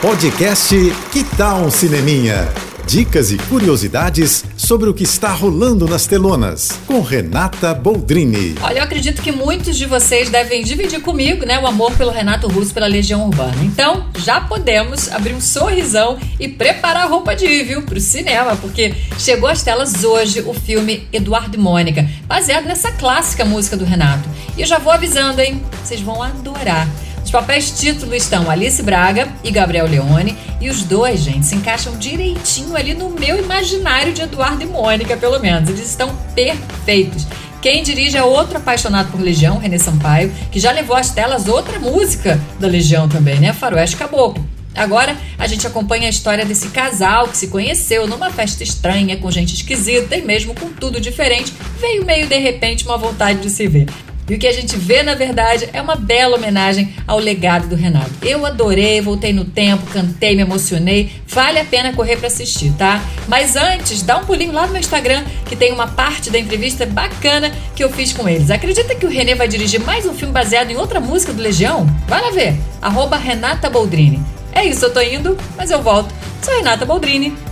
Podcast Que Tal um Cineminha? Dicas e curiosidades sobre o que está rolando nas telonas, com Renata Boldrini. Olha, eu acredito que muitos de vocês devem dividir comigo, né, o amor pelo Renato Russo pela Legião Urbana. Então, já podemos abrir um sorrisão e preparar a roupa de ir, viu, pro cinema, porque chegou às telas hoje o filme Eduardo e Mônica, baseado nessa clássica música do Renato. E eu já vou avisando, hein, vocês vão adorar. Os papéis título estão Alice Braga e Gabriel Leone, e os dois, gente, se encaixam direitinho ali no meu imaginário de Eduardo e Mônica, pelo menos. Eles estão perfeitos. Quem dirige é outro apaixonado por Legião, René Sampaio, que já levou às telas outra música da Legião também, né? Faroeste Caboclo. Agora a gente acompanha a história desse casal que se conheceu numa festa estranha, com gente esquisita e mesmo com tudo diferente, veio meio de repente uma vontade de se ver. E o que a gente vê, na verdade, é uma bela homenagem ao legado do Renato. Eu adorei, voltei no tempo, cantei, me emocionei. Vale a pena correr para assistir, tá? Mas antes, dá um pulinho lá no meu Instagram, que tem uma parte da entrevista bacana que eu fiz com eles. Acredita que o Renê vai dirigir mais um filme baseado em outra música do Legião? Vai lá ver. Renata Boldrini. É isso, eu tô indo, mas eu volto. Sou Renata Boldrini